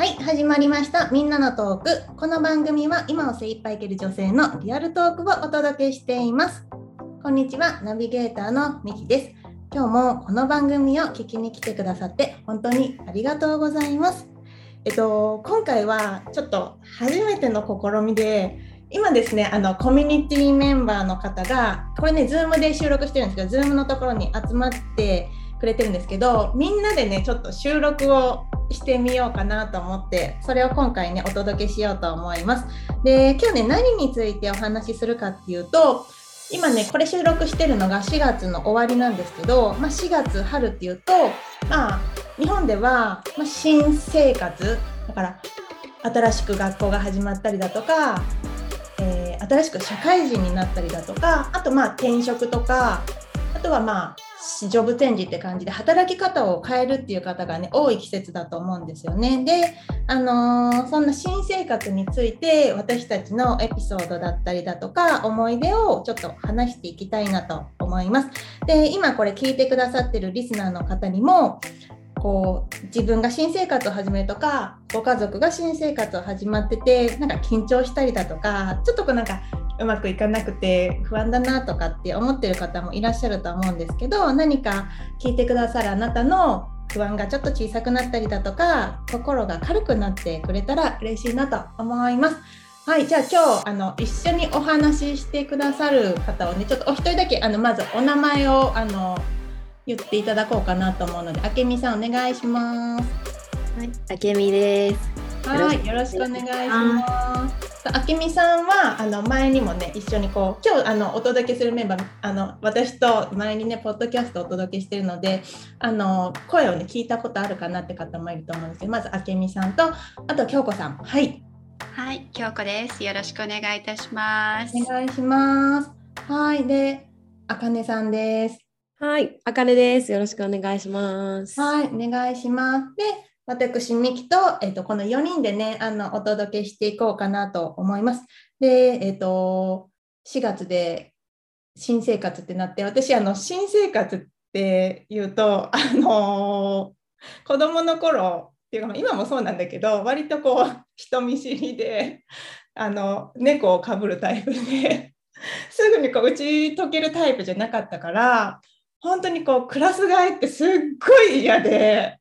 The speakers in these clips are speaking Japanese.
はい、始まりました。みんなのトーク。この番組は今を精一杯生きる女性のリアルトークをお届けしています。こんにちは、ナビゲーターのミキです。今日もこの番組を聞きに来てくださって本当にありがとうございます。えっと、今回はちょっと初めての試みで、今ですね、あのコミュニティメンバーの方が、これね、ズームで収録してるんですけど、ズームのところに集まってくれてるんですけど、みんなでね、ちょっと収録をしてみようかなと思って、それを今回ね、お届けしようと思います。で、今日ね、何についてお話しするかっていうと、今ね、これ収録してるのが4月の終わりなんですけど、まあ、4月春っていうと、まあ、日本では、ま、新生活、だから、新しく学校が始まったりだとか、えー新しく社会人になったりだとか、あとまあ転職とか、あとはまあジョブチェンジって感じで働き方を変えるっていう方がね多い季節だと思うんですよね。で、あのーそんな新生活について私たちのエピソードだったりだとか思い出をちょっと話していきたいなと思います。で、今これ聞いてくださってるリスナーの方にもこう自分が新生活を始めるとかご家族が新生活を始まっててなんか緊張したりだとかちょっとこうなんかうまくいかなくて不安だなとかって思ってる方もいらっしゃると思うんですけど何か聞いてくださるあなたの不安がちょっと小さくなったりだとか心が軽くなってくれたら嬉しいなと思います。はい、じゃあ今日あの一緒にお話ししてくださる方をねちょっとお一人だけあのまずお名前をあの言っていただこうかなと思うので、あけみさんお願いします。はい、あけみです。はい、よろしくお願いします。あけみさんはあの前にもね一緒にこう今日あのお届けするメンバーあの私と前にねポッドキャストをお届けしているのであの声をね聞いたことあるかなって方もいると思うんですけどまずあけみさんとあと京子さんはいはい、京子です。よろしくお願いいたします。お願いします。はいであかねさんです。はい、あかねです。よろしくお願いします。はい、お願いします。で、私、ミキと、えっと、この4人でね、あの、お届けしていこうかなと思います。で、えっと、4月で新生活ってなって、私、あの、新生活っていうと、あの子供の頃っていうか、今もそうなんだけど、割とこう、人見知りで、あの、猫をかぶるタイプで、すぐにこう打ち解けるタイプじゃなかったから、本当にこうクラス替えってすっごい嫌で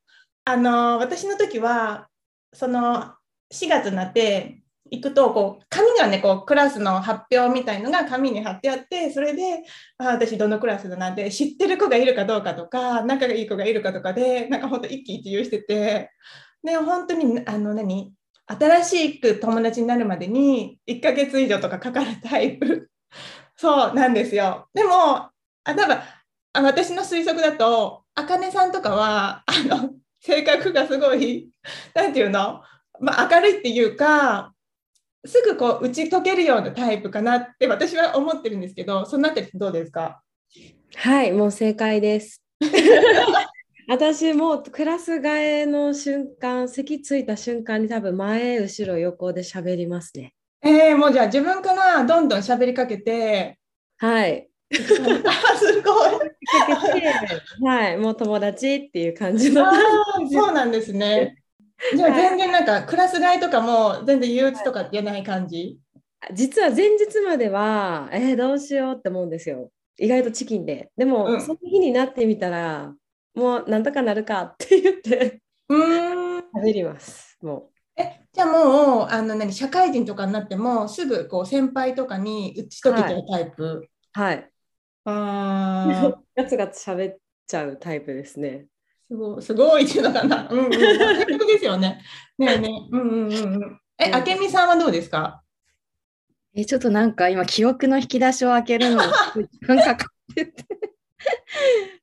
あの私の時はその4月になって行くとこう紙がねこうクラスの発表みたいのが紙に貼ってあってそれであ私どのクラスだなんて知ってる子がいるかどうかとか仲がいい子がいるかとかでなんか本当一喜一憂しててで本当にあの何新しく友達になるまでに1ヶ月以上とかかかるタイプ。そうなんですよ。でもあ多分あ私の推測だと、あかねさんとかは、あの、性格がすごい、なんていうの、まあ、明るいっていうか、すぐこう打ち解けるようなタイプかなって私は思ってるんですけど、そのあたりどうですか？はい、もう正解です。私もうクラス替えの瞬間、席ついた瞬間に多分前、後ろ、横で喋りますね。えー、もうじゃあ自分からどんどん喋りかけて、はい。あすごい。はい、もう友達っていう感じの。そうなんですね。じゃあ全然なんかクラス替えとかも全然憂鬱とかってない感じ？実は前日までは、えー、どうしようって思うんですよ。意外とチキンで。でも、うんその日になってみたら、もうなんとかなるかって言ってうーん。喋ります。もえじゃあもうあの何社会人とかになってもすぐこう先輩とかに打ち解けちゃうタイプ？う。はい。あー ガツガツ喋っちゃうタイプですね。すごいすごいっていうのかな。うんうん。ですよね。ねえねえ。うんうんうんうん。え、あけみさんはどうですか？え、ちょっとなんか今、記憶の引き出しを開けるの が時間かかってて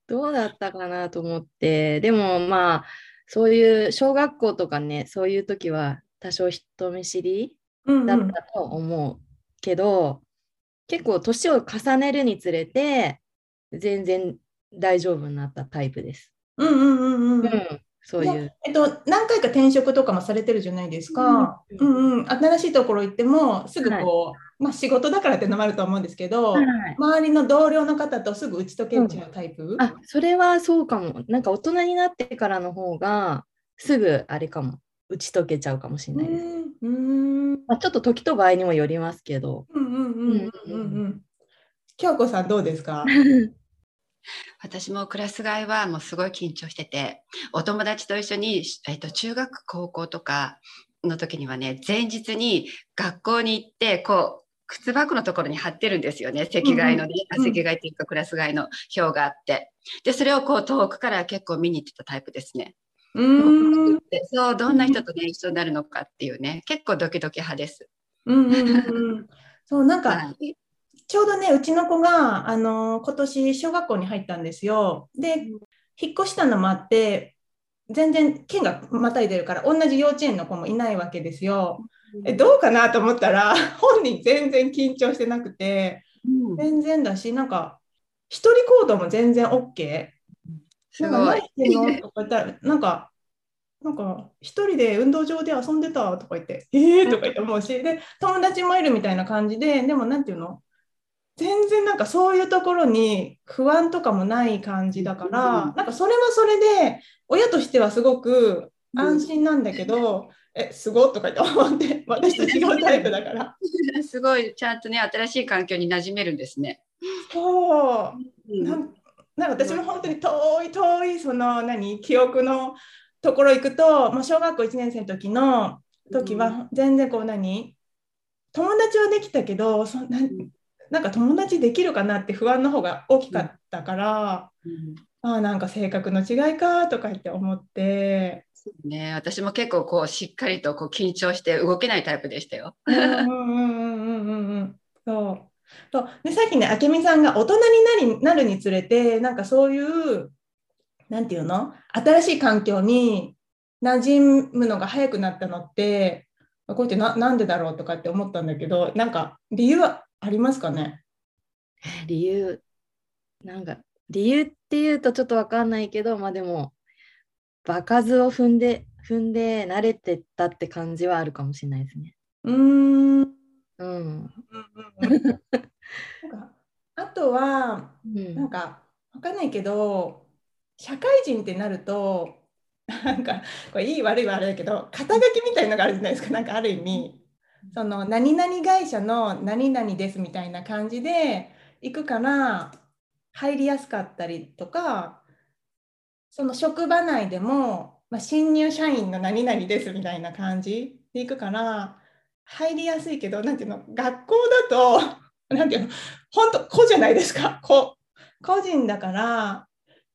どうだったかなと思って、でもまあ、そういう小学校とかね、そういう時は多少人見知りだったと思うけど、結構年を重ねるにつれて、全然大丈夫になったタイプです。うんうんうんうん。うん、そういう。えっと、何回か転職とかもされてるじゃないですか。ううんんうん、新しいところ行っても、すぐこう、まあ仕事だからってのもあると思うんですけど、はい周りの同僚の方とすぐ打ち解けちゃうタイプ、あ、それはそうかも。なんか大人になってからの方が、すぐあれかも。打ち解けちゃうかもしれないです。うんうんまあ、ちょっと時と場合にもよりますけど。うんうんうんうんうん。京子さんどうですか？私もクラス替えはもうすごい緊張してて、お友達と一緒に、えっと、中学、高校とかの時にはね、前日に学校に行って、こう、靴箱のところに貼ってるんですよね。席替えのね、うんうんあ席替えっていうかクラス替えの表があって。で、それをこう遠くから結構見に行ってたタイプですね。うーんでそう、どんな人とね、一緒になるのかっていうね、結構ドキドキ派です。うんうんうんうん。そうなんか、はちょうどねうちの子があの今年小学校に入ったんですよ。で引っ越したのもあって全然県がまたいでるから同じ幼稚園の子もいないわけですよ。えどうかなと思ったら 本人全然緊張してなくてうん全然だしなんか一人行動も全然 OK。すなんかごい何。してんの？とか言ったらなんかなんか一人で運動場で遊んでたとか言ってえー？とか言って思うしで友達もいるみたいな感じででもなんていうの？全然なんかそういうところに不安とかもない感じだから、うんなんかそれはそれで親としてはすごく安心なんだけど、えすごっとか言って思って 私と違うタイプだから。すごい、ちゃんとね、新しい環境に馴染めるんですね。そう。なん。なんか私も本当に遠い遠いその何記憶のところ行くと、まあ、小学校1年生の時の時は全然こう何友達はできたけどそななんか友達できるかなって不安の方が大きかったから、うん。ああなんか性格の違いかとか言って思って。ね、私も結構こうしっかりとこう緊張して動けないタイプでしたよ。うんうんうんうんうんうん。そうそう。でさっきね明美さんが大人になりなるにつれてなんかそういうなんていうの？新しい環境に馴染むのが早くなったのってこうやってななんでだろうとかって思ったんだけどなんか理由はありますかね？理由、なんか、理由っていうとちょっとわかんないけど、まあでも、場数を踏んで、踏んで慣れてったって感じはあるかもしれないですね。うーんうん。うん。うんうんなんかあとはうん。なんかわかんないけど社会人ってなるとなんかこれいい悪いはあれだけど肩書きみたいのがあるじゃないですか。なんかある意味。その何々会社の何々ですみたいな感じで行くから入りやすかったりとかその職場内でも、まあ、新入社員の何々ですみたいな感じで行くから入りやすいけどなんていうの学校だと なんていうの本当個じゃないですか。個個人だから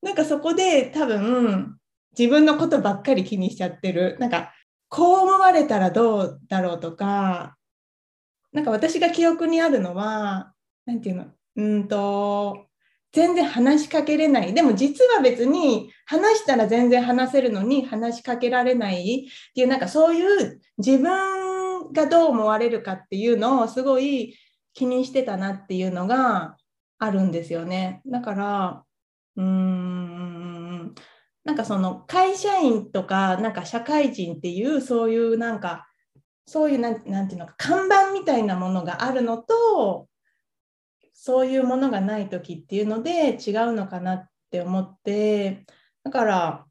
なんかそこで多分自分のことばっかり気にしちゃってる。なんかこう思われたらどうだろうとかなんか私が記憶にあるのはなんていうのうんと全然話しかけれない。でも実は別に話したら全然話せるのに話しかけられないっていうなんかそういう自分がどう思われるかっていうのをすごい気にしてたなっていうのがあるんですよね。だからうーんなんかその会社員とかなんか社会人っていうそういうなんかそういうなんなんていうのか看板みたいなものがあるのとそういうものがない時っていうので違うのかなって思ってだから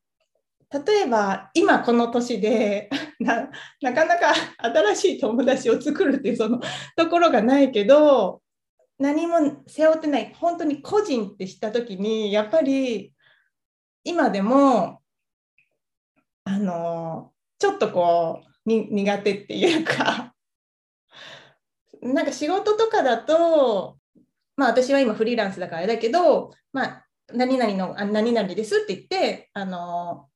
例えば今この年で ななかなか新しい友達を作るっていうそのところがないけど何も背負ってない本当に個人って知った時にやっぱり今でもあのちょっとこうに苦手っていうか なんか仕事とかだとまあ私は今フリーランスだからあれだけどまあ何々の何々ですって言ってあの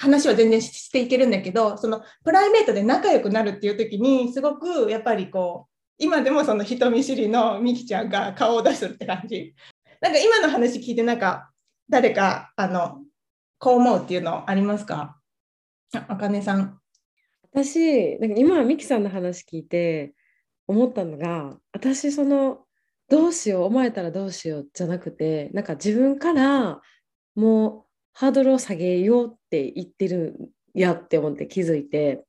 話は全然していけるんだけどそのプライベートで仲良くなるっていう時にすごくやっぱりこう今でもその人見知りのみきちゃんが顔を出すって感じなんか今の話聞いてなんか誰かあのこう思うっていうのありますか？あかねさん。私なんか今ミキさんの話聞いて思ったのが私そのどうしよう思えたらどうしようじゃなくてなんか自分からもうハードルを下げようって言ってるやって思って気づいて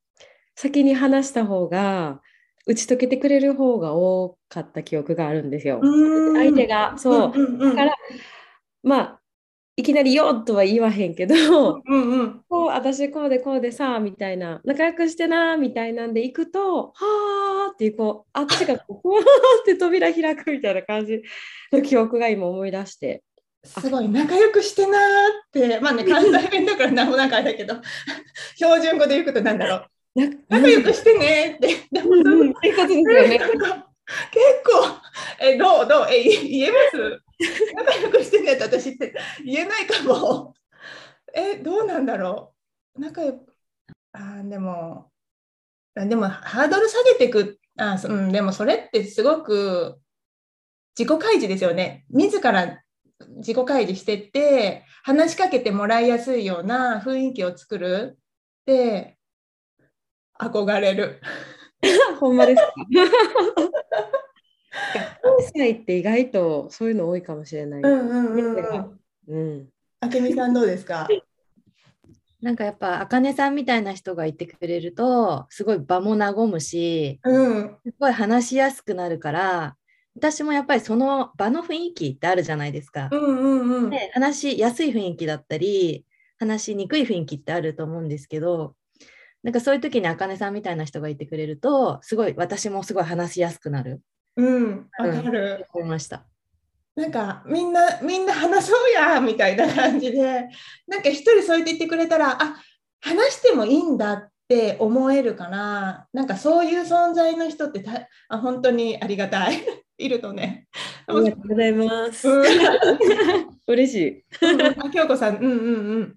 先に話した方が打ち解けてくれる方が多かった記憶があるんですよ。相手がそう、だからまあいきなり「よ」とは言わへんけどうんうん。こう私こうでこうでさみたいな仲良くしてなみたいなんで行くとはあっていうこうあっちがこう って扉開くみたいな感じの記憶が今思い出してすごい仲良くしてなーって、まあね、関西弁だからなんもなんかあれだけど、標準語で言うことなんだろう。な仲良くしてねーって。でもうんで結構、え、どうどう？え、い言えます？仲良くしてねって私って言えないかも。え、どうなんだろう？仲良く、あーでも、あでもハードル下げていく、あそうん、でもそれってすごく自己開示ですよね。自ら自己開示してって、話しかけてもらいやすいような雰囲気を作るって、憧れる。ほんまですか？関西って意外とそういうの多いかもしれない。うんうんうんうん。うん。あけみさんどうですか？なんかやっぱ、あかねさんみたいな人がいてくれると、すごい場も和むし、うん。すごい話しやすくなるから、私もやっぱりその場の雰囲気ってあるじゃないですかう。んうんうん。で話しやすい雰囲気だったり、話しにくい雰囲気ってあると思うんですけど、なんかそういう時にあかねさんみたいな人がいてくれると、すごい私もすごい話しやすくなるうん、わかる。と思いました。なんかみんなみんな話そうやみたいな感じで、なんか一人そう言って言ってくれたら、あ話してもいいんだって思えるから、なんかそういう存在の人ってたあ本当にありがたい。いるとね。ありがとうございます。うん、嬉しい。あ京子さん、うんうんうん。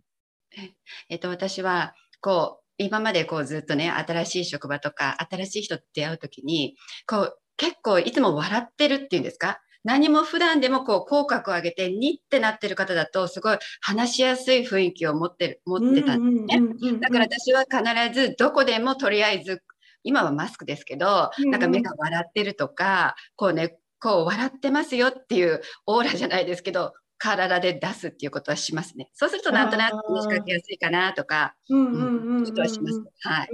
えっと、私はこう今までこうずっとね新しい職場とか新しい人と出会う時にこう結構いつも笑ってるっていうんですか？何も普段でもこう口角を上げてにってなってる方だとすごい話しやすい雰囲気を持ってる持ってたんですね。ねだから私は必ずどこでもとりあえず今はマスクですけど、うんうんなんか目が笑ってるとかこうねこう笑ってますよっていうオーラじゃないですけど体で出すっていうことはしますね。そうするとなんとなく話しかけやすいかなとか、うんうんうんはします。はい。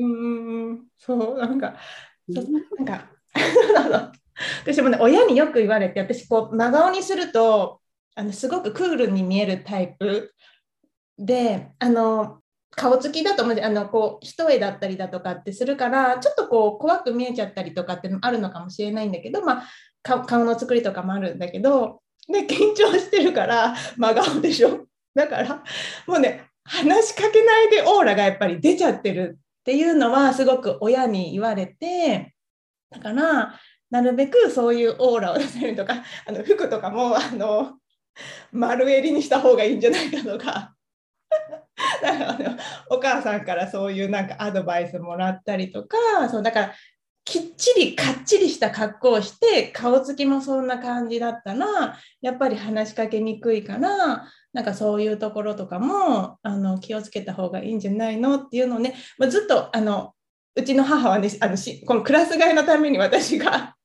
そうなんか、なんか 私もね親によく言われて私こう真顔にするとあのすごくクールに見えるタイプであの顔つきだと思うん。であのこう一重だったりだとかってするからちょっとこう怖く見えちゃったりとかってのあるのかもしれないんだけど、まあ、顔の作りとかもあるんだけど、ね、緊張してるから 真顔でしょ。だからもうね話しかけないでオーラがやっぱり出ちゃってるっていうのはすごく親に言われてだからなるべくそういうオーラを出せるとかあの服とかもあの丸襟にした方がいいんじゃないかとか なんかあのお母さんからそういうなんかアドバイスもらったりとかそうだからきっちりかっちりした格好をして顔つきもそんな感じだったらやっぱり話しかけにくいからなんかそういうところとかもあの気をつけた方がいいんじゃないのっていうのをね、まあ、ずっとあのうちの母はねあのしこのクラス替えのために私が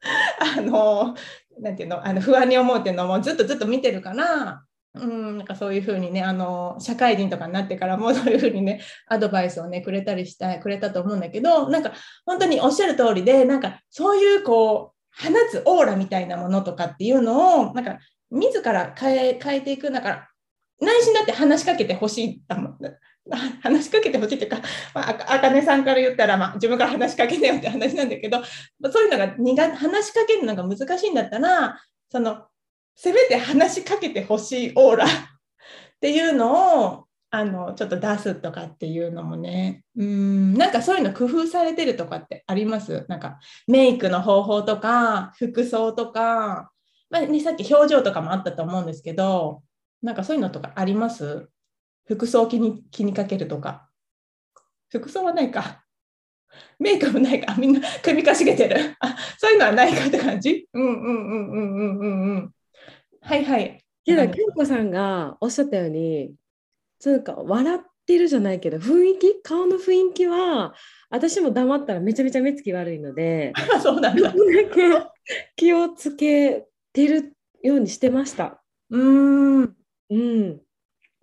あのなていうのあの不安に思うっていうのもずっとずっと見てるから。うん、なんかそういうふうにねあの社会人とかになってからもそういうふうにねアドバイスをねくれたりしたくれたと思うんだけどなんか本当におっしゃる通りでなんかそういうこう放つオーラみたいなものとかっていうのをなんか自ら変え変えていくだから内心だって話しかけてほしいだもん。話しかけてほしいっていうか、まあ、あかねさんから言ったら、まあ、自分から話しかけてよって話なんだけど、まあ、そういうのが苦話しかけるのが難しいんだったらそのせめて話しかけてほしいオーラ。っていうのをあのちょっと出すとかっていうのもね。うん。なんかそういうの工夫されてるとかってあります？なんかメイクの方法とか服装とか、まあね、さっき表情とかもあったと思うんですけどなんかそういうのとかあります？服装気に気にかけるとか。服装はないか。メイクもないか。みんな首かしげてる。あそういうのはないかって感じ？うんうんうんうんうんうんうん。はいはいけど、京子さんがおっしゃったように、なんか笑ってるじゃないけど、雰囲気、顔の雰囲気は、私も黙ったらめちゃめちゃ目つき悪いので、あ そうなんだだけ気をつけてるようにしてました。うーんうん。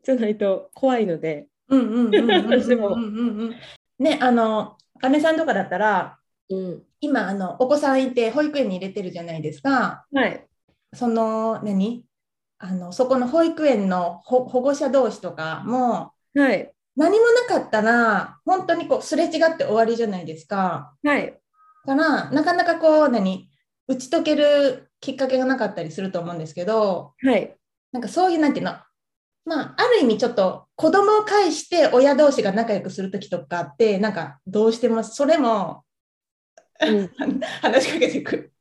じゃないと怖いので。うんうんうん私もうんうんうんねあのあねさんとかだったらうん。今あのお子さんいて保育園に入れてるじゃないですかはい。その何？あのそこの保育園の保保護者同士とかもはい。何もなかったら本当にこうすれ違って終わりじゃないですか。はい。だからなかなかこう何？打ち解けるきっかけがなかったりすると思うんですけどはい。なんかそういうなんていうの？まあある意味ちょっと子供を介して親同士が仲良くする時とかってなんかどうしてもそれもうん 話しかけてくる。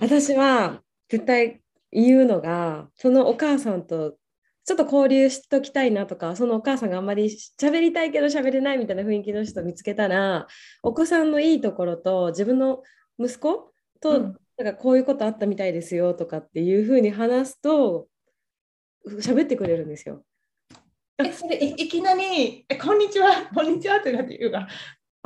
私は絶対言うのがそのお母さんとちょっと交流しときたいなとかそのお母さんがあんまり喋りたいけど喋れないみたいな雰囲気の人見つけたらお子さんのいいところと自分の息子と、うんなんかこういうことあったみたいですよとかっていうふうに話すと喋ってくれるんですよ。えそれいいきなりえ「こんにちはこんにちは」ってなって言うが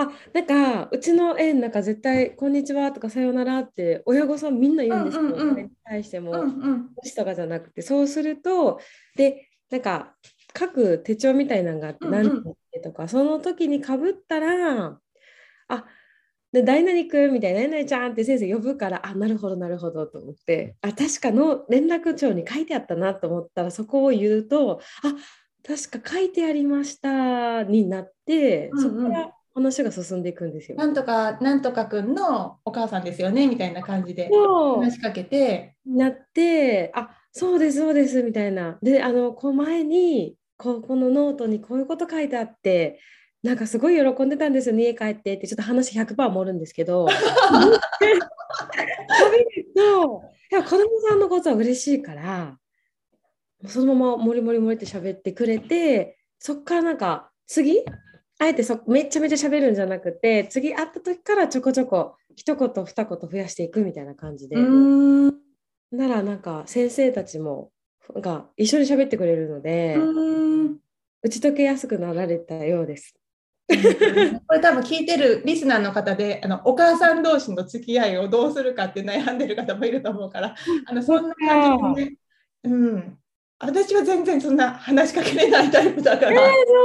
あなんかうちの園なんか絶対「こんにちは」とか「さようなら」って親御さんみんな言うんですよ、うんうんうん。それに対しても。うんうん。星とかじゃなくてそうするとでなんか書く手帳みたいなのがあってうんうん。何てとか、その時にかぶったらあで大何くんみたいな「何々ちゃん」って先生呼ぶからあなるほどなるほどと思ってあ確かの連絡帳に書いてあったなと思ったらそこを言うとあ確か書いてありましたになって、うんうん。そこから話が進んでいくんですよ。なんとかなんとかくんのお母さんですよねみたいな感じでそう話しかけてなって、あそうです、そうですみたいな。で、あの、こう前に、ここのノートにこういうこと書いてあって、なんかすごい喜んでたんですよね、家帰ってって、ちょっと話100%盛るんですけど、喋ると、やっぱ子供さんのことは嬉しいから、そのままもりもりもりって喋ってくれて、そっからなんか次、あえてそめちゃめちゃ喋るんじゃなくて、次会った時からちょこちょこ一言二言増やしていくみたいな感じで。うんならなんか先生たちもなんか一緒に喋ってくれるので、うん打ち解けやすくなられたようです。これ多分聞いてるリスナーの方であのお母さん同士の付き合いをどうするかって悩んでる方もいると思うからあのそんな感じでね、うん、私は全然そんな話しかけれないタイプだから。そ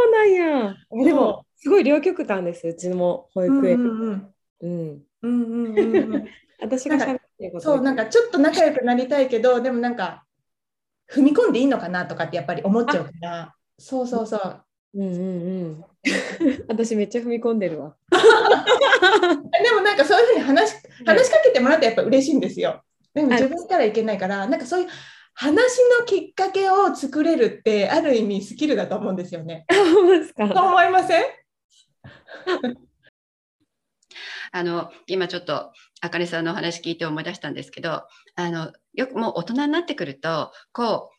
うなんや。でもすごい両極端です、うちも保育園。うんうんうん私が喋ってることそうなんかちょっと仲良くなりたいけどでもなんか踏み込んでいいのかなとかってやっぱり思っちゃうからそうそうそううんうんうん。私めっちゃ踏み込んでるわ。でもなんかそういうふうに話し話しかけてもらってやっぱ嬉しいんですよ。でもはい自分からいけないから、なんかそういう話のきっかけを作れるってある意味スキルだと思うんですよね。そうですか？そう思いません？あの今ちょっとあかねさんのお話聞いて思い出したんですけどあのよくもう大人になってくるとこ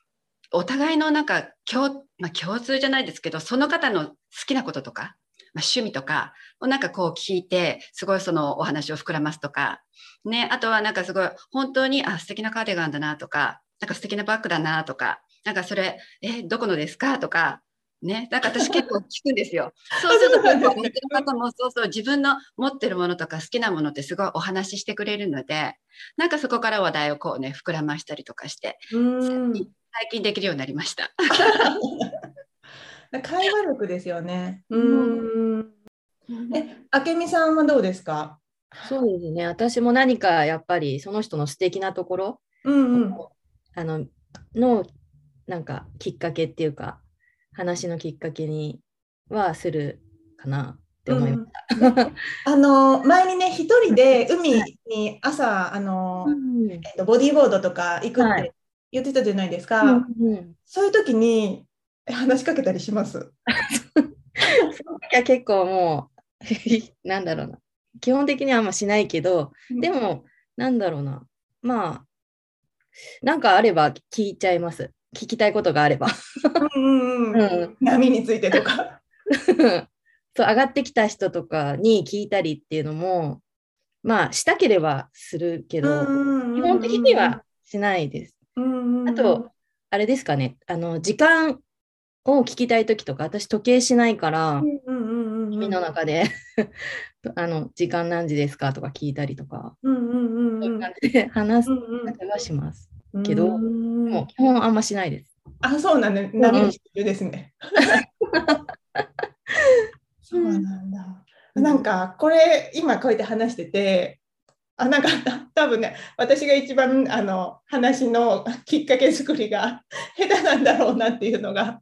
うお互いのなんか共,、まあ、共通じゃないですけどその方の好きなこととか、まあ、趣味とかをなんかこう聞いてすごいそのお話を膨らますとか、ね、あとはなんかすごい本当にあ素敵なカーディガンだなとかなんか素敵なバッグだなとかなんかそれえどこのですかとかね、なんか私結構聞くんですよ。そうすると結構の方もそうそう。自分の持ってるものとか好きなものってすごいお話ししてくれるのでなんかそこから話題をこうね膨らましたりとかしてうん。最近できるようになりました。会話力ですよね。うん。え、あけみさんはどうですか？そうですね。私も何かやっぱりその人の素敵なところうんうん。あののなんかきっかけっていうか話のきっかけにはするかなって思いました。あの前にね一人で海に朝あの、うん。えっと、ボディーボードとか行くっはい。て言ってたじゃないですか、うんそういう時にえ話しかけたりします？いや結構もう なんだろうな。基本的にはあんましないけどでもなんだろうな。まあなんかあれば聞いちゃいます聞きたいことがあれば。うんうんうん。うん。波についてとか。そう上がってきた人とかに聞いたりっていうのもまあしたければするけど基基本的にはしないです。あと、あれですかね、あの時間を聞きたいときとか、私時計しないから、耳の中で。あの時間何時ですかとか聞いたりとか、そういう感じで話すはします。けどもう基本あんましないです。あ、そうなんだ、ね。波にしてるですね。そうなんだ。なんかこれ今こうやって話しててあなんか多分ね私が一番あの話のきっかけ作りが 下手なんだろうなっていうのが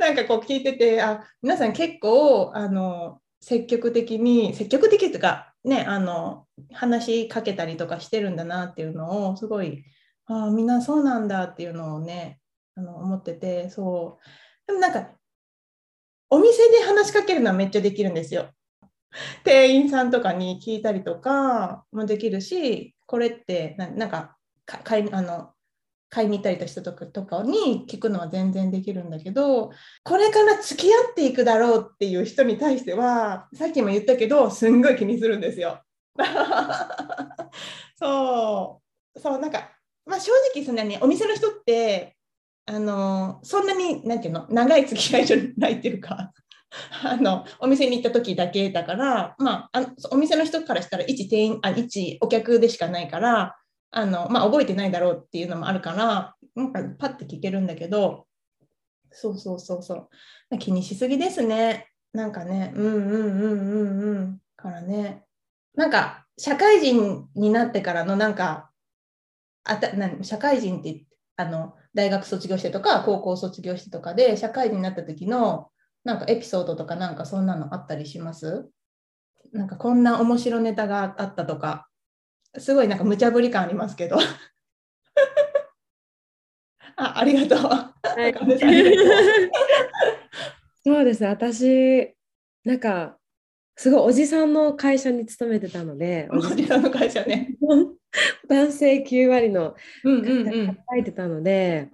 なんかこう聞いててあ皆さん結構あの積極的に積極的というかねあの話しかけたりとかしてるんだなっていうのをすごいああみんなそうなんだっていうのをねあの思っててそうでもなんかお店で話しかけるのはめっちゃできるんですよ。店員さんとかに聞いたりとかもできるしこれってなんか買いあの買いに行ったりした時とかに聞くのは全然できるんだけどこれから付き合っていくだろうっていう人に対してはさっきも言ったけどすんごい気にするんですよ。そうそうなんか、まあ、正直そんなにお店の人ってあのそんなに何て言うの長い付き合いじゃないっていうか あのお店に行った時だけだから、まあ、あお店の人からしたら一店員あ一お客でしかないからあの、まあ、覚えてないだろうっていうのもあるからなんかパッて聞けるんだけどそうそうそうそう。気にしすぎですね。なんかねうんうんうんうんうんからね。なんか社会人になってからのなんかあたな社会人ってあの大学卒業してとか高校卒業してとかで社会人になった時のなんかエピソードとかなんかそんなのあったりします？なんかこんな面白ネタがあったとか、すごいなんか無茶ぶり感ありますけど。あありがとう。はい、そうです私、なんか、すごいおじさんの会社に勤めてたので、おじさんの会社ね。男性9割の会社に働いてたので、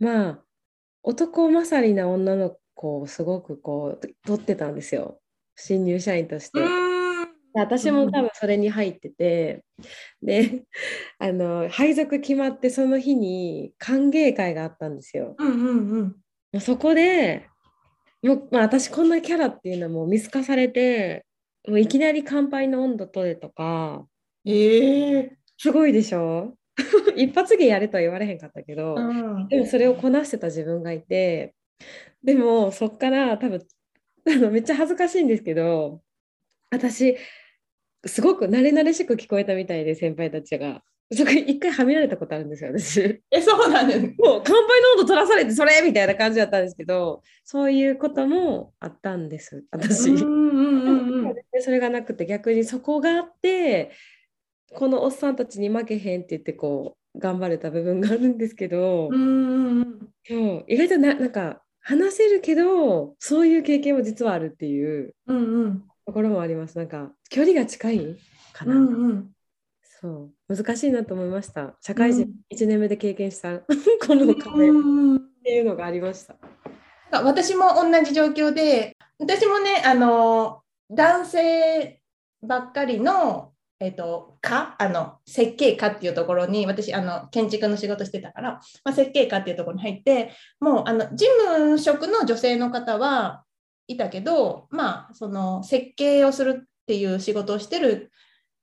うんうんうん、まあ、男勝りな女のこうすごくこう取ってたんですよ。新入社員として。私も多分それに入ってて、で あの配属決まってその日に歓迎会があったんですよ。うんうんうん、そこでもう、まあ、私こんなキャラっていうのはもう見透かされてもういきなり乾杯の温度取れとか、えー、すごいでしょ？一発芸やれとは言われへんかったけど、うん、でもそれをこなしてた自分がいてでもそっから多分あのめっちゃ恥ずかしいんですけど私すごく慣れ慣れしく聞こえたみたいで先輩たちが。そこ一回はみられたことあるんですよ、私。え、そうなんです。もう乾杯の温度取らされてそれみたいな感じだったんですけど、そういうこともあったんです、私。それがなくて逆にそこがあって、このおっさんたちに負けへんって言ってこう頑張れた部分があるんですけど、うん意外とななんか話せるけどそういう経験も実はあるっていうところもあります。なんか距離が近いかな。うんうん、そう難しいなと思いました。社会人1年目で経験した、この壁っていうのがありました。私も同じ状況で私もねあの男性ばっかりのえっ、ー、と、科あの、設計科っていうところに、私、あの、建築の仕事してたから、まあ、設計科っていうところに入って、もう、あの、事務職の女性の方はいたけど、まあ、その、設計をするっていう仕事をしてる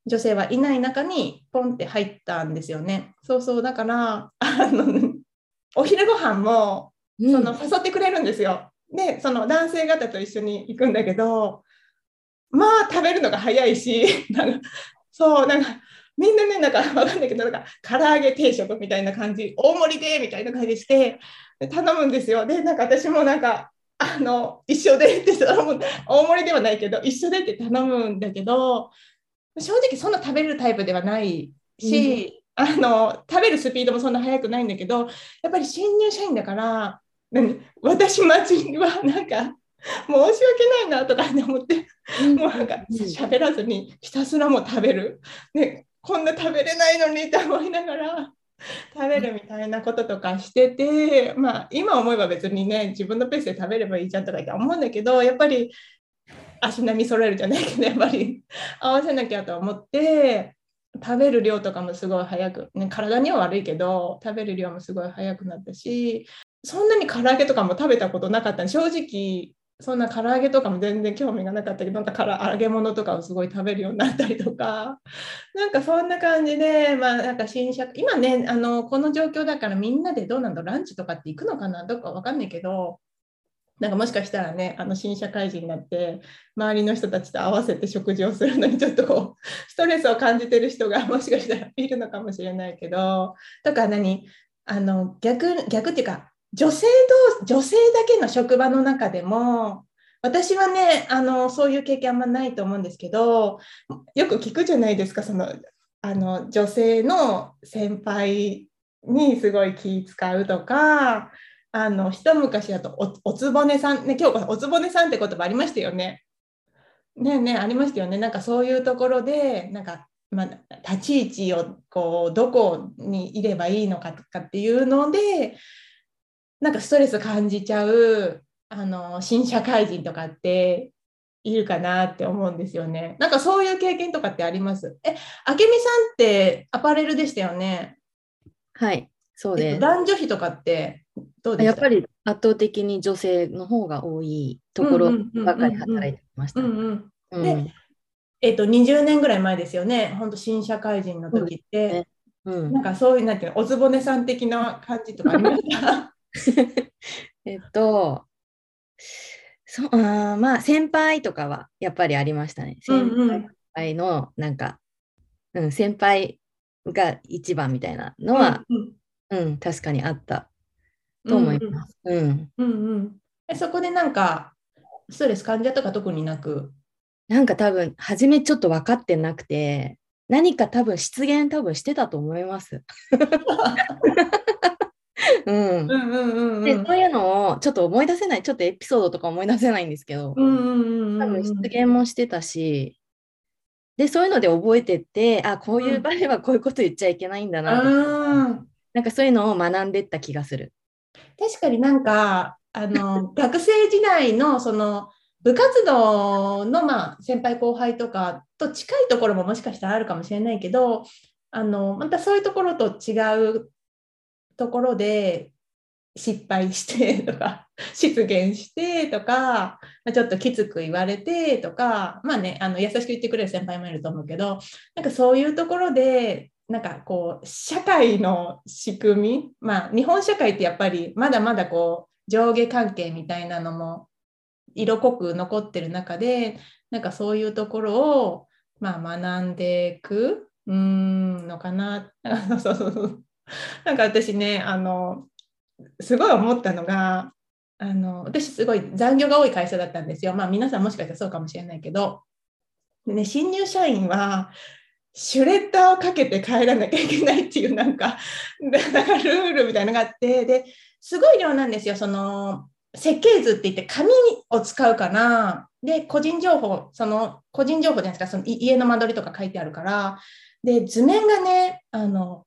女性はいない中に、ポンって入ったんですよね。そうそう、だから、あの、お昼ご飯も、その、誘ってくれるんですよ。で、その男性方と一緒に行くんだけど、まあ食べるのが早いし、そう、なんか、みんなね、なんかわかんないけど、なんか、唐揚げ定食みたいな感じ、大盛りでみたいな感じして、頼むんですよ。で、なんか私もなんか、あの、一緒でって頼む、大盛りではないけど、一緒でって頼むんだけど、正直そんな食べるタイプではないし、うん、あの、食べるスピードもそんな速くないんだけど、やっぱり新入社員だから、私待ちはなんか 申し訳ないなとか思って、もうなんか喋らずにひたすらも食べる、ね、こんな食べれないのにって思いながら食べるみたいなこととかしてて、まあ、今思えば別にね自分のペースで食べればいいじゃんとかって思うんだけどやっぱり足並み揃えるじゃないけどやっぱり合わせなきゃと思って食べる量とかもすごい早く、ね、体には悪いけど食べる量もすごい早くなったしそんなに唐揚げとかも食べたことなかった正直そんな唐揚げとかも全然興味がなかったけどなんか唐揚げ物とかをすごい食べるようになったりとか。なんかそんな感じでまあなんか新社今ねあのこの状況だからみんなでどうなんだランチとかって行くのかなどっか分かんないけどなんかもしかしたらねあの新社会人になって周りの人たちと合わせて食事をするのにちょっとこう ストレスを感じてる人が もしかしたらいるのかもしれないけど。とか何？あの逆逆っていうか女性同女性だけの職場の中でも私はねあのそういう経験あんまないと思うんですけどよく聞くじゃないですかそのあの女性の先輩にすごい気使うとかあの一昔だとおつぼねさんね今日おつぼねさんって言葉ありましたよね。ねえねえありましたよね。なんかそういうところでなんか、まあ、立ち位置をこうどこにいればいいのかとかっていうのでなんかストレス感じちゃうあの新社会人とかっているかなって思うんですよね。なんかそういう経験とかってあります？え、あけみさんってアパレルでしたよね？はい、そうです。男女比とかってどうですかやっぱり圧倒的に女性の方が多いところばかり働いてました。でえっと、20年ぐらい前ですよね。本当新社会人の時って、うんなんかそういう、なんていうの、おつぼねさん的な感じとかありました えっと、そうあーまあ先輩とかはやっぱりありましたね。先輩のなんか、うん、先輩が一番みたいなのは、うんうん確かにあったと思います。うんうんうんえそこでなんか、ストレス感じたとか特になく？なんか多分初めちょっと分かってなくて何か多分失言多分してたと思います。でそういうのをちょっと思い出せないちょっとエピソードとか思い出せないんですけど、多分失言もしてたし。でそういうので覚えてってあこういう場合はこういうこと言っちゃいけないんだな。うんなんかそういうのを学んでった気がする。確かになんかあの 学生時代のその部活動の、まあ、先輩後輩とかと近いところももしかしたらあるかもしれないけどあのまたそういうところと違うところで失敗してとか失言してとか、ちょっときつく言われてとかまあねあの優しく言ってくれる先輩もいると思うけどなんかそういうところでなんかこう社会の仕組みまあ日本社会ってやっぱりまだまだこう上下関係みたいなのも色濃く残ってる中でなんかそういうところをまあ学んでいくうんのかな。そうそうそう。なんか私ねあのすごい思ったのがあの私すごい残業が多い会社だったんですよ。まあ皆さんもしかしたらそうかもしれないけど。でね新入社員はシュレッダーをかけて帰らなきゃいけないっていうなんかだかルールみたいなのがあって。ですごい量なんですよ。その設計図って言って紙を使うからで個人情報その個人情報じゃないですか。その家の間取りとか書いてあるから。で図面がねあの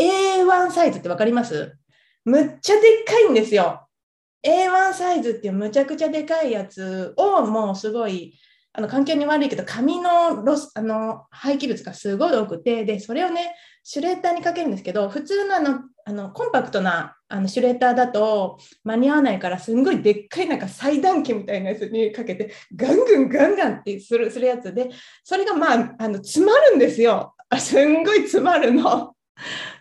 A1 サイズって分かります？むっちゃでっかいんですよ。A1 サイズっていうむちゃくちゃでかいやつをもうすごいあの環境に悪いけど紙のロスあの廃棄物がすごい多くてでそれをねシュレッダーにかけるんですけど普通のあのあのコンパクトなあのシュレッダーだと間に合わないからすんごいでっかいなんか裁断機みたいなやつにかけてガンガンガンガンってするするやつでそれがまああの詰まるんですよ。すんごい詰まるの。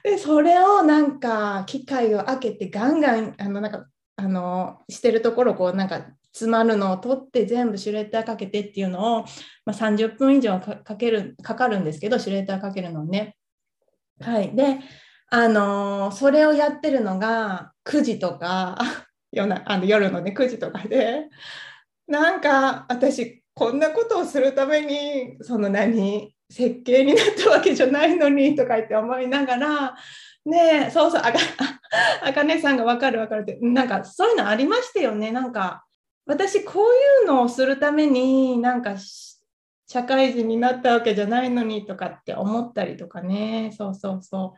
でそれをなんか機械を開けてガンガンあのなんかあのしてるところこうなんか詰まるのを取って全部シュレッダーかけてっていうのを、まあ、30分以上かかけるかかるんですけどシュレッダーかけるのね。はい、であのそれをやってるのが9時とか 夜なあの夜のね9時とかでなんか私こんなことをするためにその何設計になったわけじゃないのに とか言って思いながらねえそうそうあか あかねさんが分かる分かるってなんかそういうのありましたよね。なんか私こういうのをするためになんか社会人になったわけじゃないのにとかって思ったりとかね。そうそうそ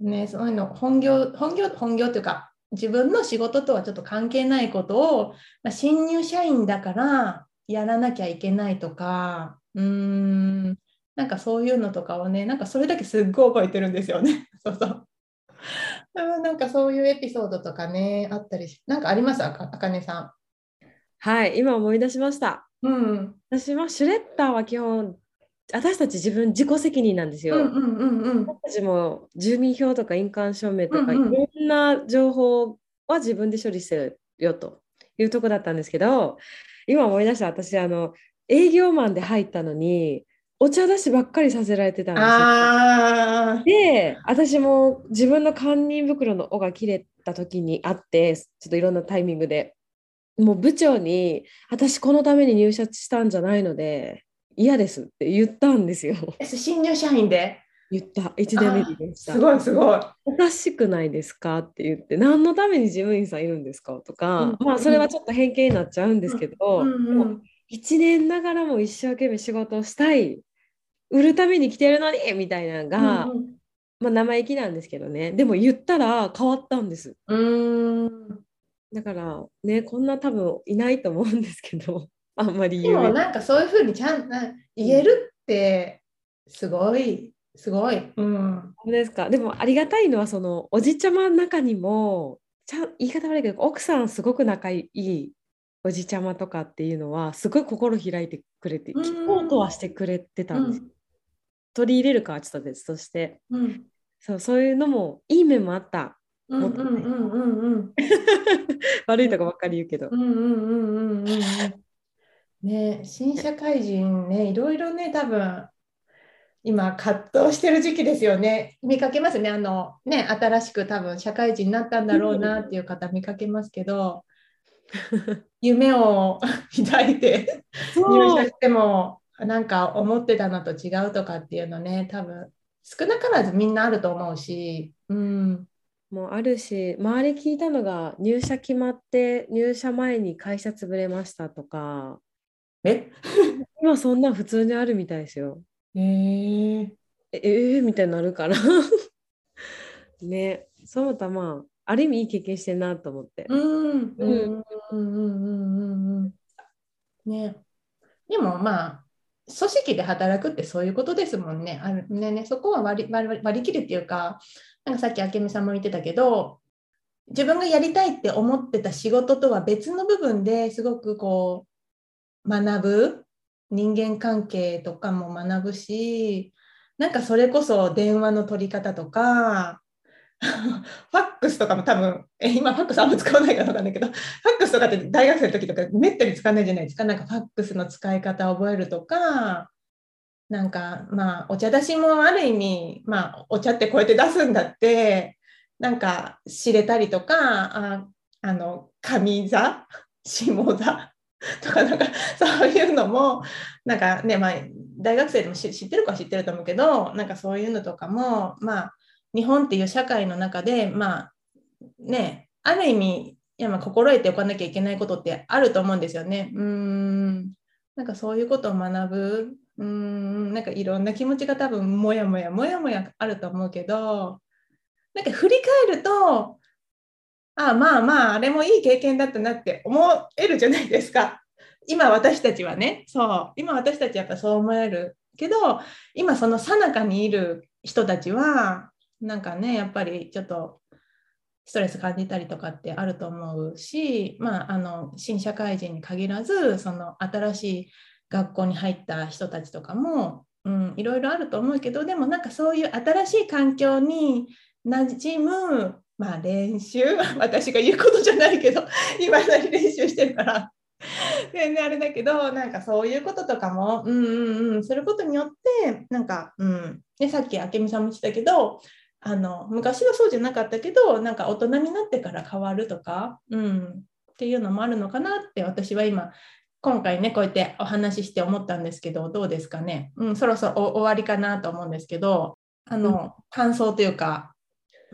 う。ねそういうの本業本業本業っていうか自分の仕事とはちょっと関係ないことを、まあ、新入社員だからやらなきゃいけないとか。うーん。なんかそういうのとかをねなんかそれだけすっごい覚えてるんですよね。そうそう。うんなんかそういうエピソードとかねあったりしなんかあります？あかあかねさはい、今思い出しました。ん。うん。私はシュレッダーは基本、私たち自分自己責任なんですよ。うんうん私たちも住民票とか印鑑証明とか、うんうん。いろんな情報は自分で処理してるよというとこだったんですけど今思い出した。私あの営業マンで入ったのにお茶出しばっかりさせられてたんですよ。あで私も自分の堪忍袋の尾が切れた時にあってちょっといろんなタイミングで。もう部長に「私このために入社したんじゃないので嫌です」って言ったんですよ。あ、新入社員で？言った。1年目に言った。すごいすごい。おかしくないですか？って言って何のために事務員さんいるんですか？とか、うん。まあそれはちょっと偏見になっちゃうんですけど、うんうん1年ながらも一生懸命仕事をしたい。売るために来てるのにみたいなのが、うんまあ、生意気なんですけどね。でも言ったら変わったんです。うん。だからねこんな多分いないと思うんですけど。あんまり言う。でもなんかそういうふうにちゃんと言えるってすごい。すごい。うん。ですか？でもありがたいのはそのおじちゃまの中にもちゃん言い方悪いけど奥さんすごく仲いいおじちゃまとかっていうのはすごい心開いてくれてうん。聞こうとはしてくれてたんです、取り入れるかはちょっと別として。うん。そうそういうのもいい面もあった。うんうんうんうんうん。悪いとこばっかり言うけど。うんうんうんうんうん。うん。ね新社会人ねいろいろね多分今葛藤してる時期ですよね。見かけますね。あのね新しく多分社会人になったんだろうなっていう方見かけますけど夢を抱いて入社してもなんか思ってたのと違うとかっていうのね多分少なからずみんなあると思うし、うん、もうあるし周り聞いたのが入社決まって入社前に会社潰れましたとか。え？今そんなん普通にあるみたいですよ。えー、ええー、みたいになるから。ね。そうたらまあある意味いい経験してんなと思って。うん。うん。うん。うん。うん。うん。うん。ねでもまあ組織で働くってそういうことですもん。ね。あるねねそこは割り割割り切るっていうかなん。かさっき明美さん。も言ってたけど自分がやりたいって思ってた仕事とは別の部分ですごくこう学ぶ人間関係とかも学ぶしなん。かそれこそ電話の取り方とか ファックスとかも多分え今ファックスあんま使わないかわかんないけどファックスとかって大学生の時とかめったに使わないじゃないですか。なんかファックスの使い方を覚えるとかなんかまあお茶出しもある意味まあお茶ってこうやって出すんだってなんか知れたりとかああの上座下座とかなんかそういうのもなんかねまあ大学生でも知知ってるかは知ってると思うけどなんかそういうのとかもまあ日本っていう社会の中でまあねある意味いやまあ心得ておかなきゃいけないことってあると思うんですよね。うーん。なんかそういうことを学ぶ。うーん。なんかいろんな気持ちが多分もやもやもやもやあると思うけどなんか振り返るとああまあまああれもいい経験だったなって思えるじゃないですか。今私たちはね。そう。今私たちはやっぱそう思えるけど今その最中にいる人たちはなんかねやっぱりちょっとストレス感じたりとかってあると思うし、まあ、あの新社会人に限らずその新しい学校に入った人たちとかも、うん、いろいろあると思うけどでもなんかそういう新しい環境に馴染む、まあ、練習 私が言うことじゃないけど 今だに練習してるから。全然あれだけどなんかそういうこととかも、うんうんうん、することによってなんか、うん。ね、さっき明美さんも言ってたけどあの昔はそうじゃなかったけどなんか大人になってから変わるとか、うん、っていうのもあるのかなって私は今今回ねこうやってお話しして思ったんですけどどうですかね、うん、そろそろ終わりかなと思うんですけどあの、うん感想というか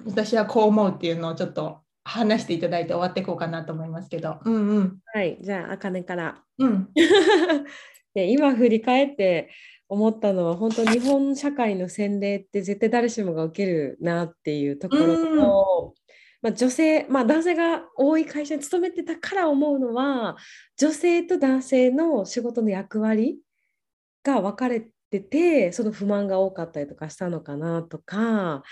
私はこう思うっていうのをちょっと話していただいて終わっていこうかなと思いますけど。うんうんはい、じゃあ、あかねから。うん で今振り返って思ったのは本当日本社会の洗礼って絶対誰しもが受けるなっていうところと、まあ、女性、まあ、男性が多い会社に勤めてたから思うのは女性と男性の仕事の役割が分かれててその不満が多かったりとかしたのかなとか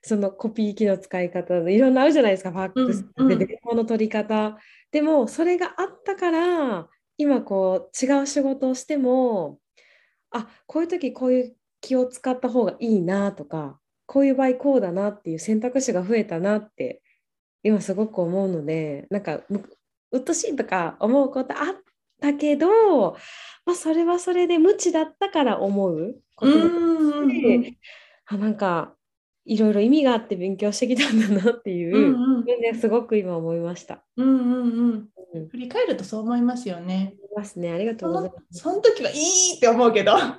そのコピー機の使い方いろんなあるじゃないですかファックスうんうんで電話の取り方。でもそれがあったから今こう違う仕事をしてもあこういう時こういう気を使った方がいいなとかこういう場合こうだなっていう選択肢が増えたなって今すごく思うのでなんかむうっとしいとか思うことあったけど、まあ、それはそれで無知だったから思うことだし、あなんかいろいろ意味があって勉強してきたんだなっていう、うんうん、すごく今思いました。うんうんうんうん、振り返るとそう思いますよね。思いますね。ありがとうございます。その時はいいって思うけど、そう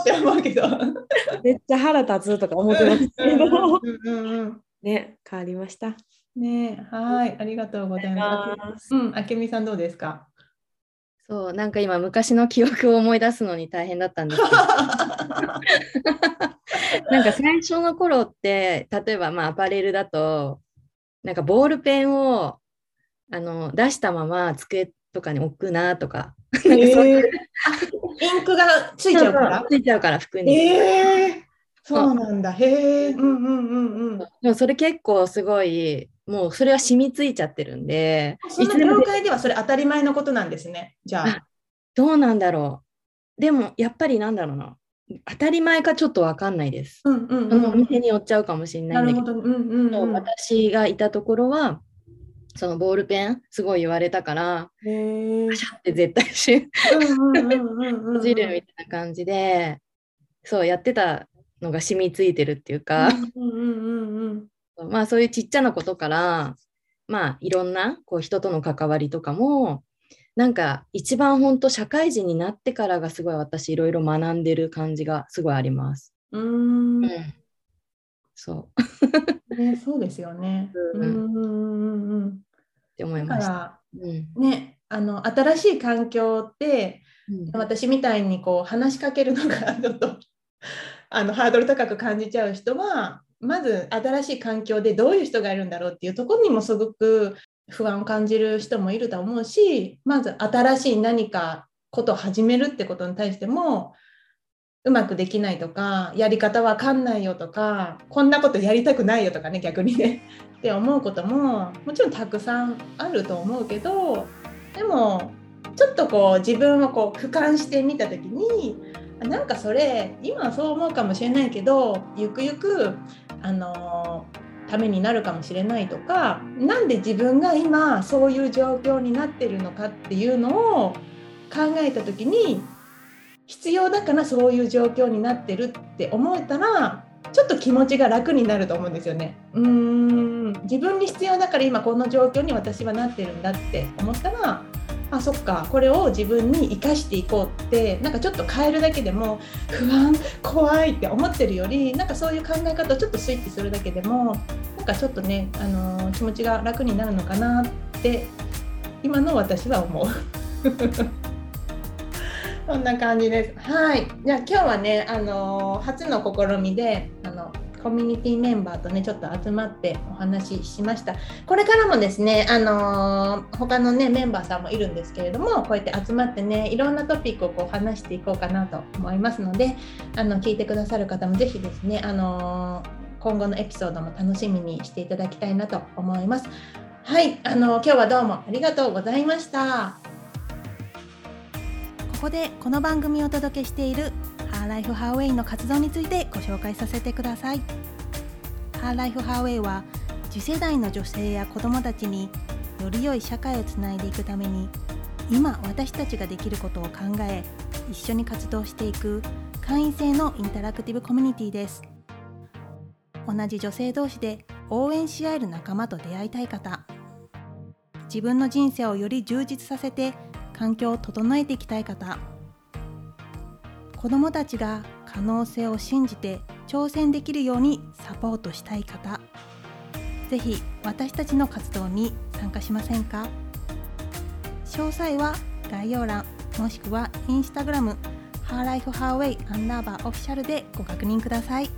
って思うけど。めっちゃ腹立つとか思ってますけど、ね、変わりました。ね、はい、ありがとうございます。うん、あけみさんどうですか？そう、なんか今昔の記憶を思い出すのに大変だったんですけど。なんか最初の頃って例えばまあアパレルだとなんかボールペンをあの出したまま机とかに置くなとか。えー、インクがついちゃうから？ついちゃうから服に。えー、そうなんだ。へえ。うんうんうんうん。でもそれ結構すごいもうそれは染みついちゃってるんで。その業界ではそれ当たり前のことなんですね。じゃあ。どうなんだろう。でもやっぱりなんだろうな。当たり前かちょっと分かんないです。うんうんうん、お店に寄っちゃうかもしれないんだけど、うんうんうん、私がいたところはそのボールペンすごい言われたからパシャって絶対し閉じるみたいな感じでそうやってたのが染みついてるっていうか、まあそういうちっちゃなことからまあいろんなこう人との関わりとかもなんか一番本当社会人になってからがすごい私いろいろ学んでる感じがすごいあります。うんうん、そう。ね、そうですよね。うん、うん、って思いました。うん、ね、あの新しい環境って、うん、私みたいにこう話しかけるのがちょっとあのハードル高く感じちゃう人はまず新しい環境でどういう人がいるんだろうっていうところにもすごく不安を感じる人もいると思うしまず新しい何かことを始めるってことに対してもうまくできないとかやり方わかんないよとかこんなことやりたくないよとかね逆にね。って思うことももちろんたくさんあると思うけどでもちょっとこう自分をこう俯瞰してみた時になんかそれ今はそう思うかもしれないけどゆくゆくあのためになるかもしれないとか何で自分が今そういう状況になってるのかっていうのを考えた時に必要だからそういう状況になってるって思えたらちょっと気持ちが楽になると思うんですよね。うーん自分に必要だから今この状況に私はなってるんだって思ったらあそっかこれを自分に生かしていこうってなんかちょっと変えるだけでも不安怖いって思ってるよりなんかそういう考え方をちょっとスイッチするだけでもなんかちょっとね、あの、気持ちが楽になるのかなって今の私は思う。そんな感じです。はい。じゃあ今日はね、あの、初の試みで、あのコミュニティメンバーとねちょっと集まってお話ししました。これからもですねあのー、他のねメンバーさんもいるんですけれどもこうやって集まってねいろんなトピックをこう話していこうかなと思いますのであの聞いてくださる方もぜひですねあのー、今後のエピソードも楽しみにしていただきたいなと思います。はいあの、今日はどうもありがとうございました。ここでこの番組をお届けしているハーライフハーウェイの活動についてご紹介させてください。ハーライフハーウェイは次世代の女性や子どもたちにより良い社会をつないでいくために今私たちができることを考え一緒に活動していく会員制のインタラクティブコミュニティです。同じ女性同士で応援し合える仲間と出会いたい方。自分の人生をより充実させて環境を整えていきたい方。子どもたちが可能性を信じて挑戦できるようにサポートしたい方是非私たちの活動に参加しませんか？詳細は概要欄もしくはインスタグラムハーライフハーウェイアンダーバーオフィシャルでご確認ください。